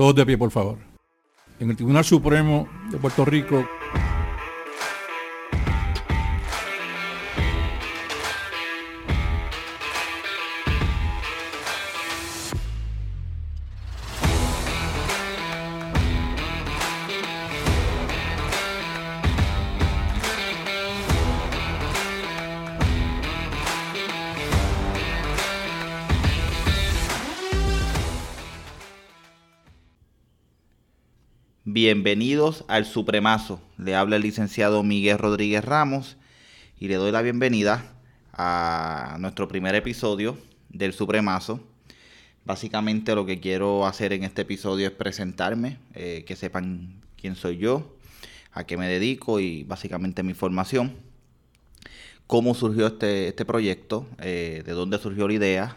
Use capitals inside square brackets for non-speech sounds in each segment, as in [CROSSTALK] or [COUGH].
Todos de pie, por favor. En el Tribunal Supremo de Puerto Rico Bienvenidos al Supremazo. Le habla el licenciado Miguel Rodríguez Ramos y le doy la bienvenida a nuestro primer episodio del Supremazo. Básicamente lo que quiero hacer en este episodio es presentarme, eh, que sepan quién soy yo, a qué me dedico y básicamente mi formación. Cómo surgió este, este proyecto, eh, de dónde surgió la idea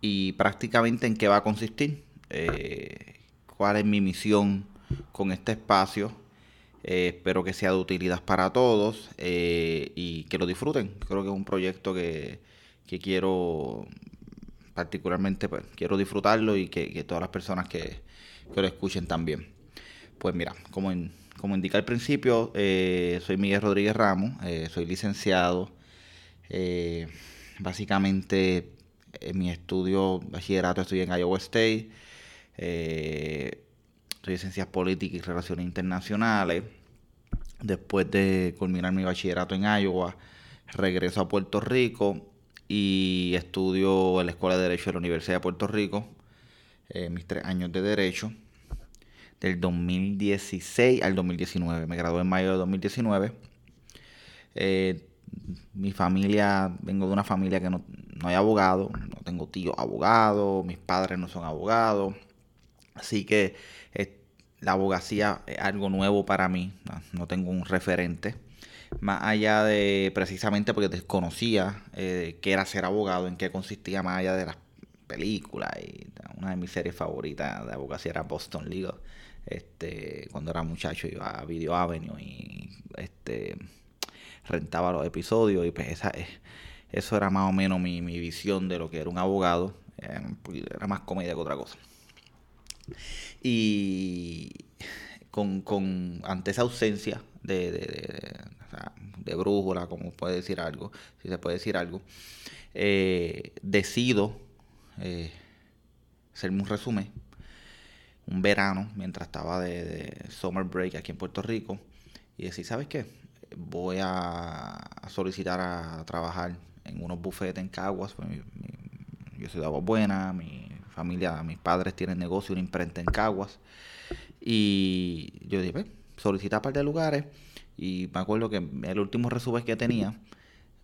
y prácticamente en qué va a consistir. Eh, cuál es mi misión con este espacio. Eh, espero que sea de utilidad para todos eh, y que lo disfruten. Creo que es un proyecto que, quiero particularmente, pues, quiero disfrutarlo y que, todas las personas que, lo escuchen también. Pues mira, como, como indica al principio, eh, soy Miguel Rodríguez Ramos, soy licenciado. básicamente, en mi estudio bachillerato estoy en Iowa State. En Ciencias Políticas y Relaciones Internacionales. Después de culminar mi bachillerato en Iowa, regreso a Puerto Rico y estudio en la Escuela de Derecho de la Universidad de Puerto Rico, eh, mis tres años de Derecho, del 2016 al 2019. Me gradué en mayo de 2019. Eh, mi familia, vengo de una familia que no, no hay abogado, no tengo tíos abogados, mis padres no son abogados. Así que la abogacía es algo nuevo para mí, no, tengo un referente. Más allá de precisamente porque desconocía eh, qué era ser abogado, en qué consistía más allá de las películas. Y una de mis series favoritas de abogacía era Boston Legal. Este, cuando era muchacho iba a Video Avenue y este rentaba los episodios y pues esa, eh, eso era más o menos mi, mi visión de lo que era un abogado. era más comedia que otra cosa. Y con, con ante esa ausencia de, de, brújula, como puede decir algo, si se puede decir algo, eh, decido eh, hacerme un resumen, un verano, mientras estaba de, summer break aquí en Puerto Rico, y decir, ¿sabes qué? Voy a, solicitar a trabajar en unos bufetes en Caguas, pues yo soy de Agua Buena, mi familia, mis padres tienen negocio, una imprenta en Caguas. Y yo dije, solicita un par de lugares. Y me acuerdo que el último resumen que tenía,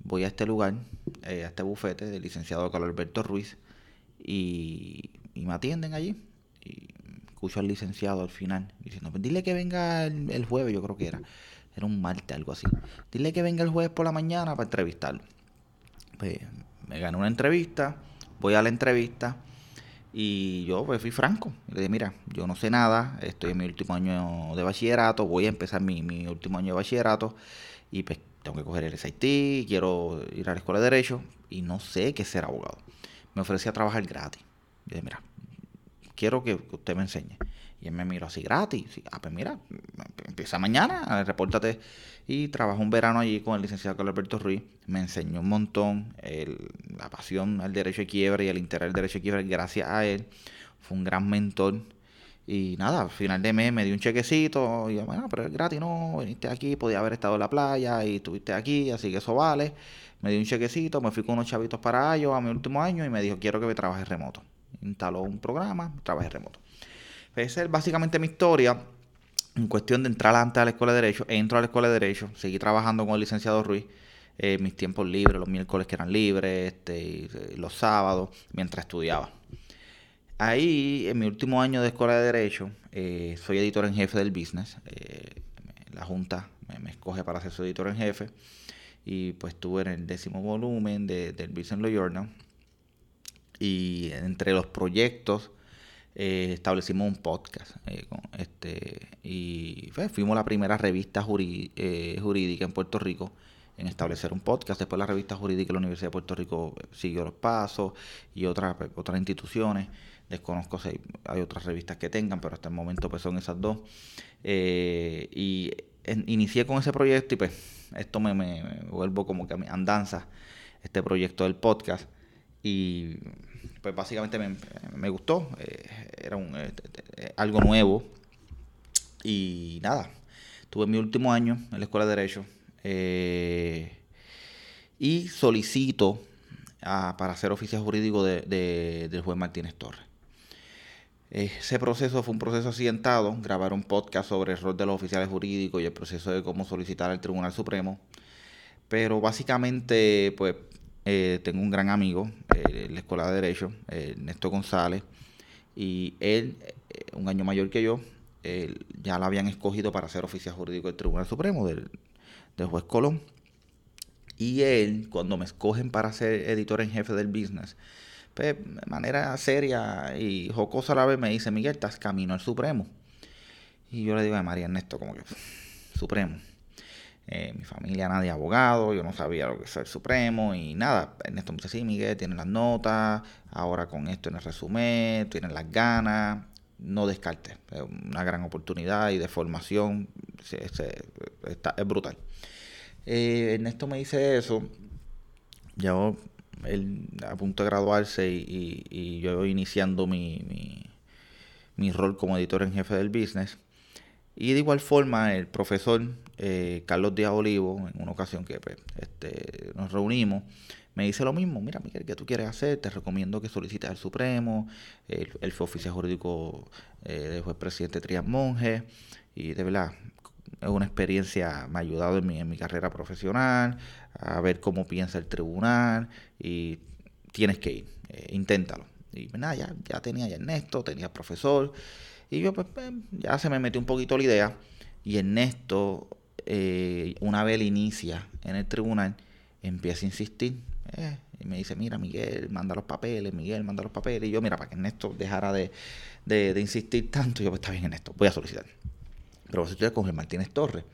voy a este lugar, eh, a este bufete del licenciado Carlos Alberto Ruiz, y, me atienden allí. Y escucho al licenciado al final diciendo, pues dile que venga el, jueves, yo creo que era. Era un martes, algo así. Dile que venga el jueves por la mañana para entrevistarlo. Pues me gané una entrevista, voy a la entrevista y yo pues fui franco. Le dije, mira, yo no sé nada, estoy en mi último año de bachillerato, voy a empezar mi, mi último año de bachillerato y pues tengo que coger el SIT, quiero ir a la escuela de Derecho y no sé qué ser abogado. Me ofrecía trabajar gratis. Le dije, mira, quiero que usted me enseñe. Y él me miró así gratis. ah, pues mira, empieza mañana, repórtate. Y trabajó un verano allí con el licenciado Carlos Alberto Ruiz. Me enseñó un montón la pasión al derecho de quiebra y el interés del derecho de quiebra gracias a él. Fue un gran mentor. Y nada, al final de mes me dio un chequecito. Y yo, bueno, pero es gratis, no, viniste aquí, podía haber estado en la playa y estuviste aquí, así que eso vale. Me dio un chequecito, me fui con unos chavitos para ellos a mi último año y me dijo, quiero que me trabajes remoto. Instaló un programa, trabajé remoto. Esa es básicamente mi historia. En cuestión de entrar antes a la escuela de Derecho, entro a la escuela de Derecho, seguí trabajando con el licenciado Ruiz, eh, mis tiempos libres, los miércoles que eran libres, este, eh, los sábados, mientras estudiaba. Ahí, en mi último año de escuela de Derecho, eh, soy editor en jefe del business. la Junta me, escoge para ser su editor en jefe. Y pues estuve en el décimo volumen del Business Law Journal. Y entre los proyectos eh, establecimos un podcast. Eh, este, y fuimos la primera revista eh, jurídica en Puerto Rico en establecer un podcast. Después la revista jurídica de la Universidad de Puerto Rico siguió los pasos y otras, otras instituciones. Desconozco si hay otras revistas que tengan, pero hasta el momento pues son esas dos. Eh, y inicié con ese proyecto y pues esto me, me, vuelvo como que a andanza, este proyecto del podcast. Y pues básicamente me, gustó, eh, era un, eh, algo nuevo. Y nada, tuve mi último año en la Escuela de Derecho y solicito para ser oficial jurídico de, del juez Martínez Torres. Ese proceso fue un proceso accidentado, grabar un podcast sobre el rol de los oficiales jurídicos y el proceso de cómo solicitar al Tribunal Supremo. Pero básicamente, pues, eh, tengo un gran amigo eh, en la Escuela de Derecho, eh, Ernesto González, y él, un año mayor que yo, ya lo habían escogido para ser oficial jurídico del Tribunal Supremo, del, del juez Colón. Y él, cuando me escogen para ser editor en jefe del business, pues, de manera seria y jocosa a la vez me dice, Miguel, estás camino al Supremo. Y yo le digo a María Ernesto, como que, Supremo. Eh, mi familia nadie abogado, yo no sabía lo que es el Supremo y nada. Ernesto me dice, sí, Miguel, tienes las notas, ahora con esto en el resumen, tienes las ganas, no descartes. Es una gran oportunidad y de formación, es brutal. Eh, Ernesto me dice eso, yo él a punto de graduarse y, yo iniciando mi, mi, rol como editor en jefe del business. Y de igual forma, el profesor eh, Carlos Díaz Olivo, en una ocasión que pues, este, nos reunimos, me dice lo mismo, mira Miguel, ¿qué tú quieres hacer? Te recomiendo que solicites al Supremo, él, fue oficial jurídico eh, del juez presidente Trias Monge, y de verdad, es una experiencia, me ha ayudado en mi, en mi carrera profesional, a ver cómo piensa el tribunal y tienes que ir, eh, inténtalo. Y nada, ya, ya tenía ya Ernesto, tenía profesor y yo pues, pues, ya se me metió un poquito la idea y Ernesto, eh, una vez inicia en el tribunal, empieza a insistir. Eh, y me dice, mira, Miguel, manda los papeles, Miguel, manda los papeles. Y yo, mira, para que Ernesto dejara de, de insistir tanto, yo, pues está bien, Ernesto, voy a solicitar. Pero si estudiar con el Martínez Torres.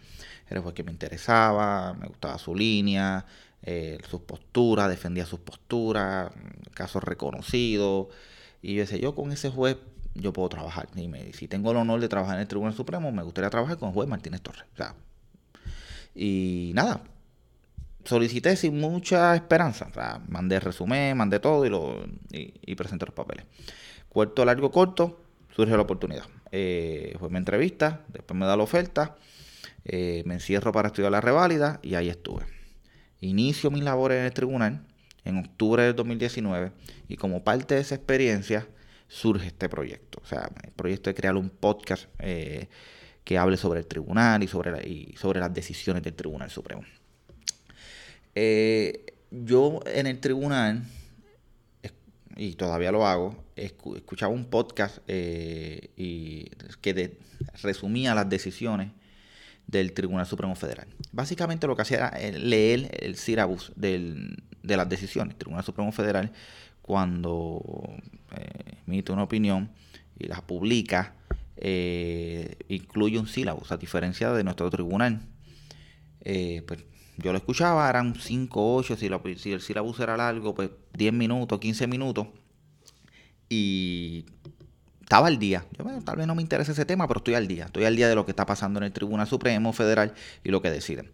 Era el que me interesaba, me gustaba su línea, eh, sus posturas, defendía sus posturas, casos reconocidos. Y yo decía, yo con ese juez yo puedo trabajar. Y me, si tengo el honor de trabajar en el Tribunal Supremo, me gustaría trabajar con el juez Martínez Torres. y nada, solicité sin mucha esperanza. O mandé resumen, mandé todo y, lo, y, presenté los papeles. Cuarto largo corto, surge la oportunidad. Eh, fue mi entrevista, después me da la oferta, eh, me encierro para estudiar la reválida y ahí estuve. Inicio mis labores en el tribunal en octubre del 2019 y como parte de esa experiencia surge este proyecto. O sea, el proyecto de crear un podcast eh, que hable sobre el tribunal y sobre, y sobre las decisiones del Tribunal Supremo. yo en el tribunal y todavía lo hago, escuchaba un podcast eh, y que resumía las decisiones del Tribunal Supremo Federal. Básicamente lo que hacía era eh, leer el sílabus de las decisiones. El Tribunal Supremo Federal, cuando eh, emite una opinión y la publica, incluye un sílabus, a diferencia de nuestro tribunal. pues yo lo escuchaba, eran 5, 8, si, si el sílabus era largo, pues 10 minutos, 15 minutos. Y estaba al día. Yo, tal vez no me interesa ese tema, pero estoy al día. Estoy al día de lo que está pasando en el Tribunal Supremo Federal y lo que deciden.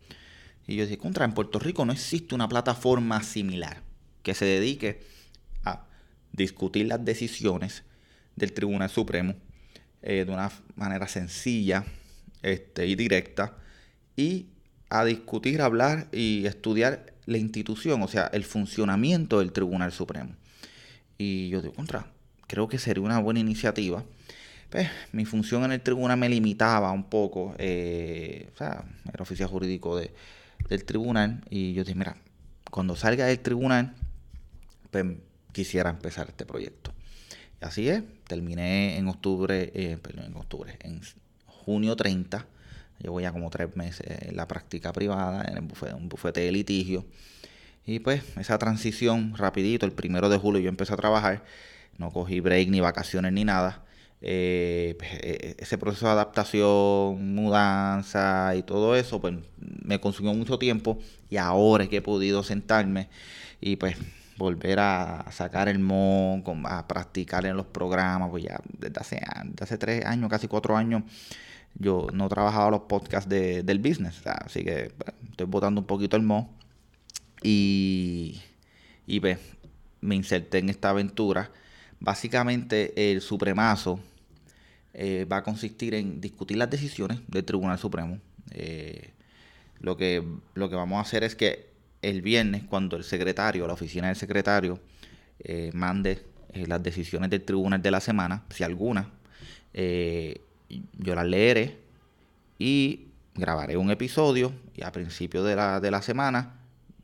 Y yo dije, contra, en Puerto Rico no existe una plataforma similar que se dedique discutir las decisiones del Tribunal Supremo eh, de una manera sencilla este, y directa y a discutir, hablar y estudiar la institución, o sea, el funcionamiento del Tribunal Supremo. Y yo digo, contra, creo que sería una buena iniciativa. Pues, mi función en el tribunal me limitaba un poco, eh, o sea, era oficial jurídico de, del tribunal, y yo dije, mira, cuando salga del tribunal, pues quisiera empezar este proyecto. Así es, terminé en octubre, eh, perdón, en octubre, en junio 30 Llevo ya como tres meses en la práctica privada, en un bufete de litigio. Y pues esa transición rapidito, el primero de julio yo empecé a trabajar, no cogí break ni vacaciones ni nada. Eh, pues, e, e, ese proceso de adaptación, mudanza y todo eso, pues me consumió mucho tiempo y ahora es que he podido sentarme y pues volver a sacar el mo, a practicar en los programas, pues ya desde hace, desde hace tres años, casi cuatro años, yo no trabajaba los podcasts de, del business, así que estoy botando un poquito el mo y, y pues, me inserté en esta aventura. Básicamente el supremazo eh, va a consistir en discutir las decisiones del Tribunal Supremo. Eh, lo, que, lo que vamos a hacer es que el viernes, cuando el secretario, la oficina del secretario, eh, mande las decisiones del tribunal de la semana, si alguna, yo las leeré y grabaré un episodio y a principio de la, de la semana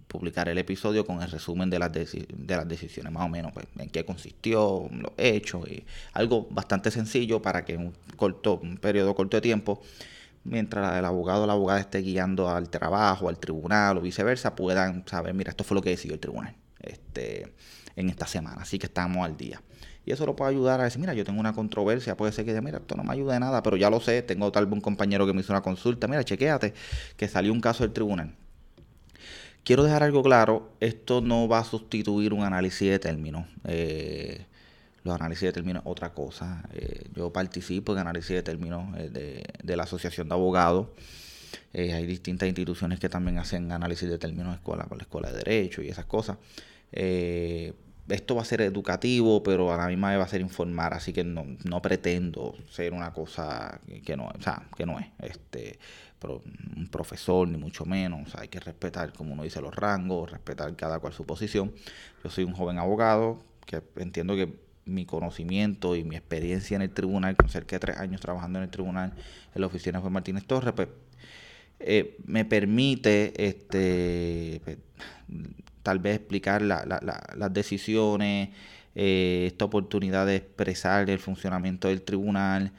publicaré el episodio con el resumen de las, de las decisiones, más o menos, pues, en qué consistió, los hechos, y algo bastante sencillo para que en un, corto, un periodo corto de tiempo, mientras el abogado o la abogada esté guiando al trabajo, al tribunal o viceversa, puedan saber, mira, esto fue lo que decidió el tribunal este, en esta semana, así que estamos al día. Y eso lo puede ayudar a decir, mira, yo tengo una controversia, puede ser que diga, mira, esto no me ayuda de nada, pero ya lo sé, tengo tal vez un compañero que me hizo una consulta, mira, chequéate, que salió un caso del tribunal Quiero dejar algo claro, esto no va a sustituir un análisis de términos. Eh, los análisis de términos otra cosa. Eh, yo participo en análisis de términos eh, de, la Asociación de Abogados. hay distintas instituciones que también hacen análisis de términos, escuela, la Escuela de Derecho y esas cosas. esto va a ser educativo, pero a la misma vez va a ser informar, así que no, no pretendo ser una cosa que, no, o sea, que no es. Este, un profesor, ni mucho menos. hay que respetar, como uno dice, los rangos, respetar cada cual su posición. Yo soy un joven abogado que entiendo que mi conocimiento y mi experiencia en el tribunal, con cerca de tres años trabajando en el tribunal en la oficina de Martínez Torres, pues, eh, me permite este pues, tal vez explicar las decisiones, eh, esta oportunidad de expresar el funcionamiento del tribunal,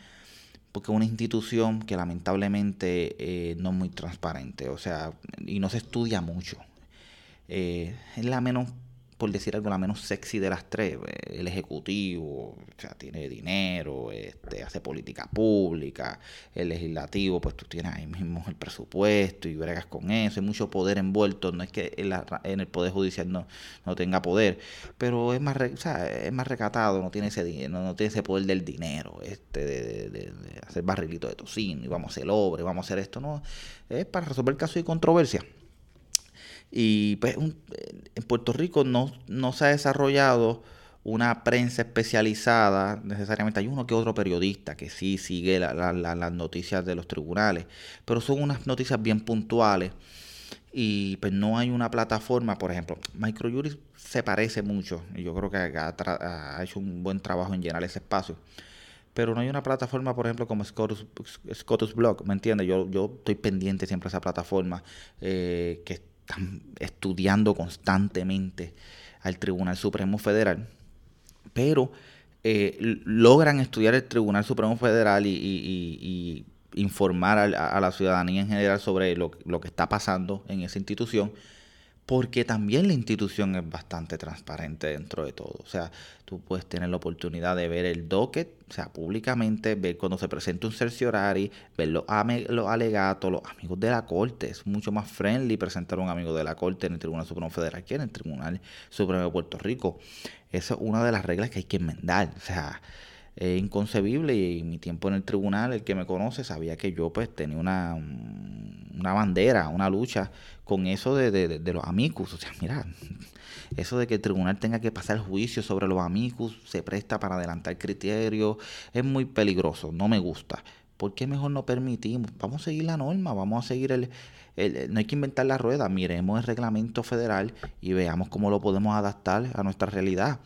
porque es una institución que lamentablemente eh, no es muy transparente, o sea, y no se estudia mucho. Es la menos por decir algo, la menos sexy de las tres. El ejecutivo, o sea, tiene dinero, este, hace política pública. El legislativo, pues tú tienes ahí mismo el presupuesto y bregas con eso. Hay mucho poder envuelto. No es que en, el Poder Judicial no, no, tenga poder, pero es más, es más recatado, no tiene ese no, no tiene ese poder del dinero, este, de, de, hacer barrilito de tocino y vamos a hacer obra, y vamos a hacer esto. No, es para resolver casos de controversia. Y pues en Puerto Rico no, no se ha desarrollado una prensa especializada, necesariamente hay uno que otro periodista que sí sigue las noticias de los tribunales, pero son unas noticias bien puntuales y pues no hay una plataforma, por ejemplo, Microjuris se parece mucho y yo creo que ha, hecho un buen trabajo en llenar ese espacio, pero no hay una plataforma, por ejemplo, como Scotus, Blog, ¿me entiendes? Yo, yo estoy pendiente siempre de esa plataforma eh, que están estudiando constantemente al Tribunal Supremo Federal, pero eh, logran estudiar el Tribunal Supremo Federal y, informar a, la ciudadanía en general sobre lo que está pasando en esa institución porque también la institución es bastante transparente dentro de todo. O sea, tú puedes tener la oportunidad de ver el docket, o sea, públicamente, ver cuando se presenta un cerciorari, ver los, alegatos, los amigos de la corte. Es mucho más friendly presentar a un amigo de la corte en el Tribunal Supremo Federal que en el Tribunal Supremo de Puerto Rico. Esa es una de las reglas que hay que enmendar. O sea, es inconcebible y mi tiempo en el tribunal, el que me conoce sabía que yo pues tenía una, una bandera, una lucha con eso de, de, los amicus. O sea, mira, [LAUGHS] eso de que el tribunal tenga que pasar juicio sobre los amicus se presta para adelantar criterios, es muy peligroso, no me gusta. ¿Por qué mejor no permitimos? Vamos a seguir la norma, vamos a seguir el, no hay que inventar la rueda, miremos el reglamento federal y veamos cómo lo podemos adaptar a nuestra realidad.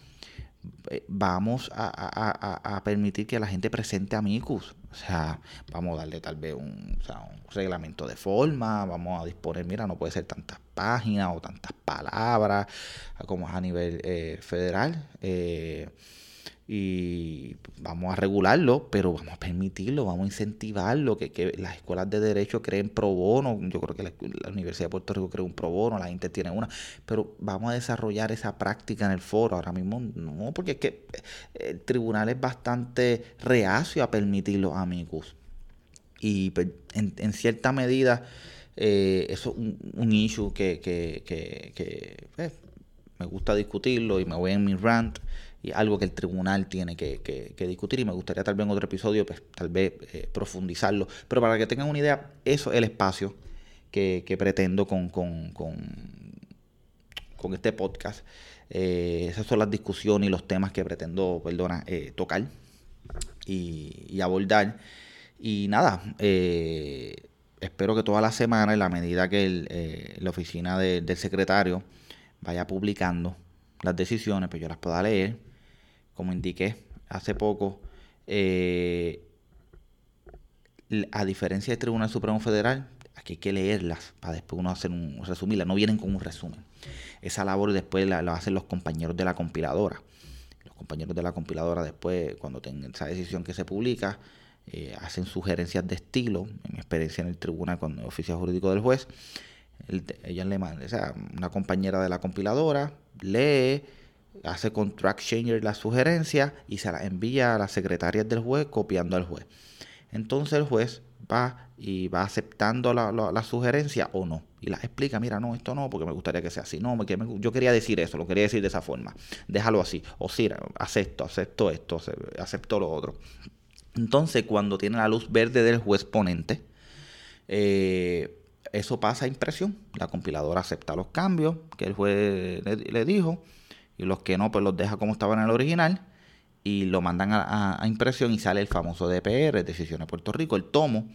Eh, vamos a, permitir que la gente presente amicus. O sea, vamos a darle tal vez un, reglamento de forma, vamos a disponer, mira, no puede ser tantas páginas o tantas palabras como es a nivel eh, federal. Eh, y vamos a regularlo, pero vamos a permitirlo, vamos a incentivarlo, que, que las escuelas de derecho creen pro bono, yo creo que la, Universidad de Puerto Rico crea un pro bono, la gente tiene una, pero vamos a desarrollar esa práctica en el foro, ahora mismo. No, porque es que el tribunal es bastante reacio a permitir los amigos y pues, en, cierta medida eh, eso es un, issue que, que, que, que pues, me gusta discutirlo y me voy en mi rant y algo que el tribunal tiene que, discutir y me gustaría tal vez en otro episodio pues tal vez eh, profundizarlo. Pero para que tengan una idea eso es el espacio que, pretendo con, con, este podcast. Eh, esas son las discusiones y los temas que pretendo perdona eh, tocar y, abordar. Y nada espero que toda la semana en la medida que la oficina del secretario vaya publicando las decisiones pues yo las pueda leer como indiqué hace poco, eh, a diferencia del Tribunal Supremo Federal, aquí hay que leerlas para después uno hacer un resumirlas, no vienen con un resumen. Esa labor después la, hacen los compañeros de la compiladora. Los compañeros de la compiladora después, cuando tengan esa decisión que se publica, eh, hacen sugerencias de estilo, en mi experiencia en el tribunal con el oficio jurídico del juez, ella le manda, o sea, una compañera de la compiladora lee, hace con track changer la sugerencia y se la envía a las secretarias del juez copiando al juez. Entonces el juez va y va aceptando la, sugerencia o no. Y la explica, mira, no, esto no, porque me gustaría que sea así. No, yo quería decir eso, lo quería decir de esa forma. Déjalo así. O sí, acepto, acepto esto, acepto lo otro. Entonces, cuando tiene la luz verde del juez ponente, eh, eso pasa a impresión. La compiladora acepta los cambios que el juez le dijo y los que no, pues los deja como estaban en el original y lo mandan a, impresión y sale el famoso DPR, Decisiones de Puerto Rico, el tomo.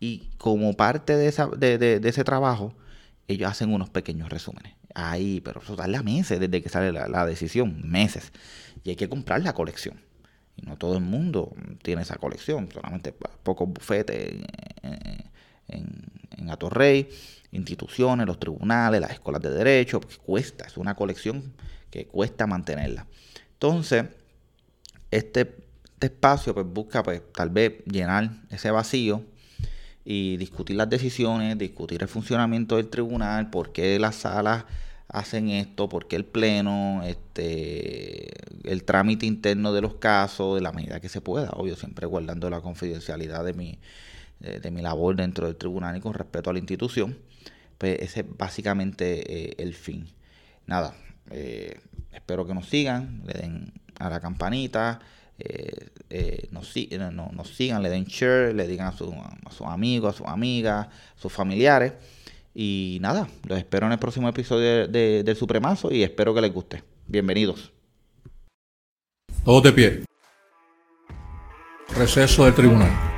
Y como parte de, esa, de, ese trabajo, ellos hacen unos pequeños resúmenes. Ahí, pero eso darle a meses desde que sale la, decisión, meses. Y hay que comprar la colección. Y no todo el mundo tiene esa colección, solamente pocos bufetes en Atorrey, instituciones, los tribunales, las escuelas de derecho, porque cuesta, es una colección que cuesta mantenerla. Entonces, este, este, espacio pues busca pues tal vez llenar ese vacío y discutir las decisiones, discutir el funcionamiento del tribunal, por qué las salas hacen esto, por qué el pleno, este, el trámite interno de los casos, de la medida que se pueda, obvio, siempre guardando la confidencialidad de mi, de, mi labor dentro del tribunal y con respeto a la institución, pues ese es básicamente eh, el fin. Nada, eh, espero que nos sigan, le den a la campanita, eh, eh, nos, sigan, le den share, le digan a, sus amigos, a sus amigas, a sus familiares. Y nada, los espero en el próximo episodio de, del Supremazo y espero que les guste. Bienvenidos. Todos de pie. Receso del tribunal.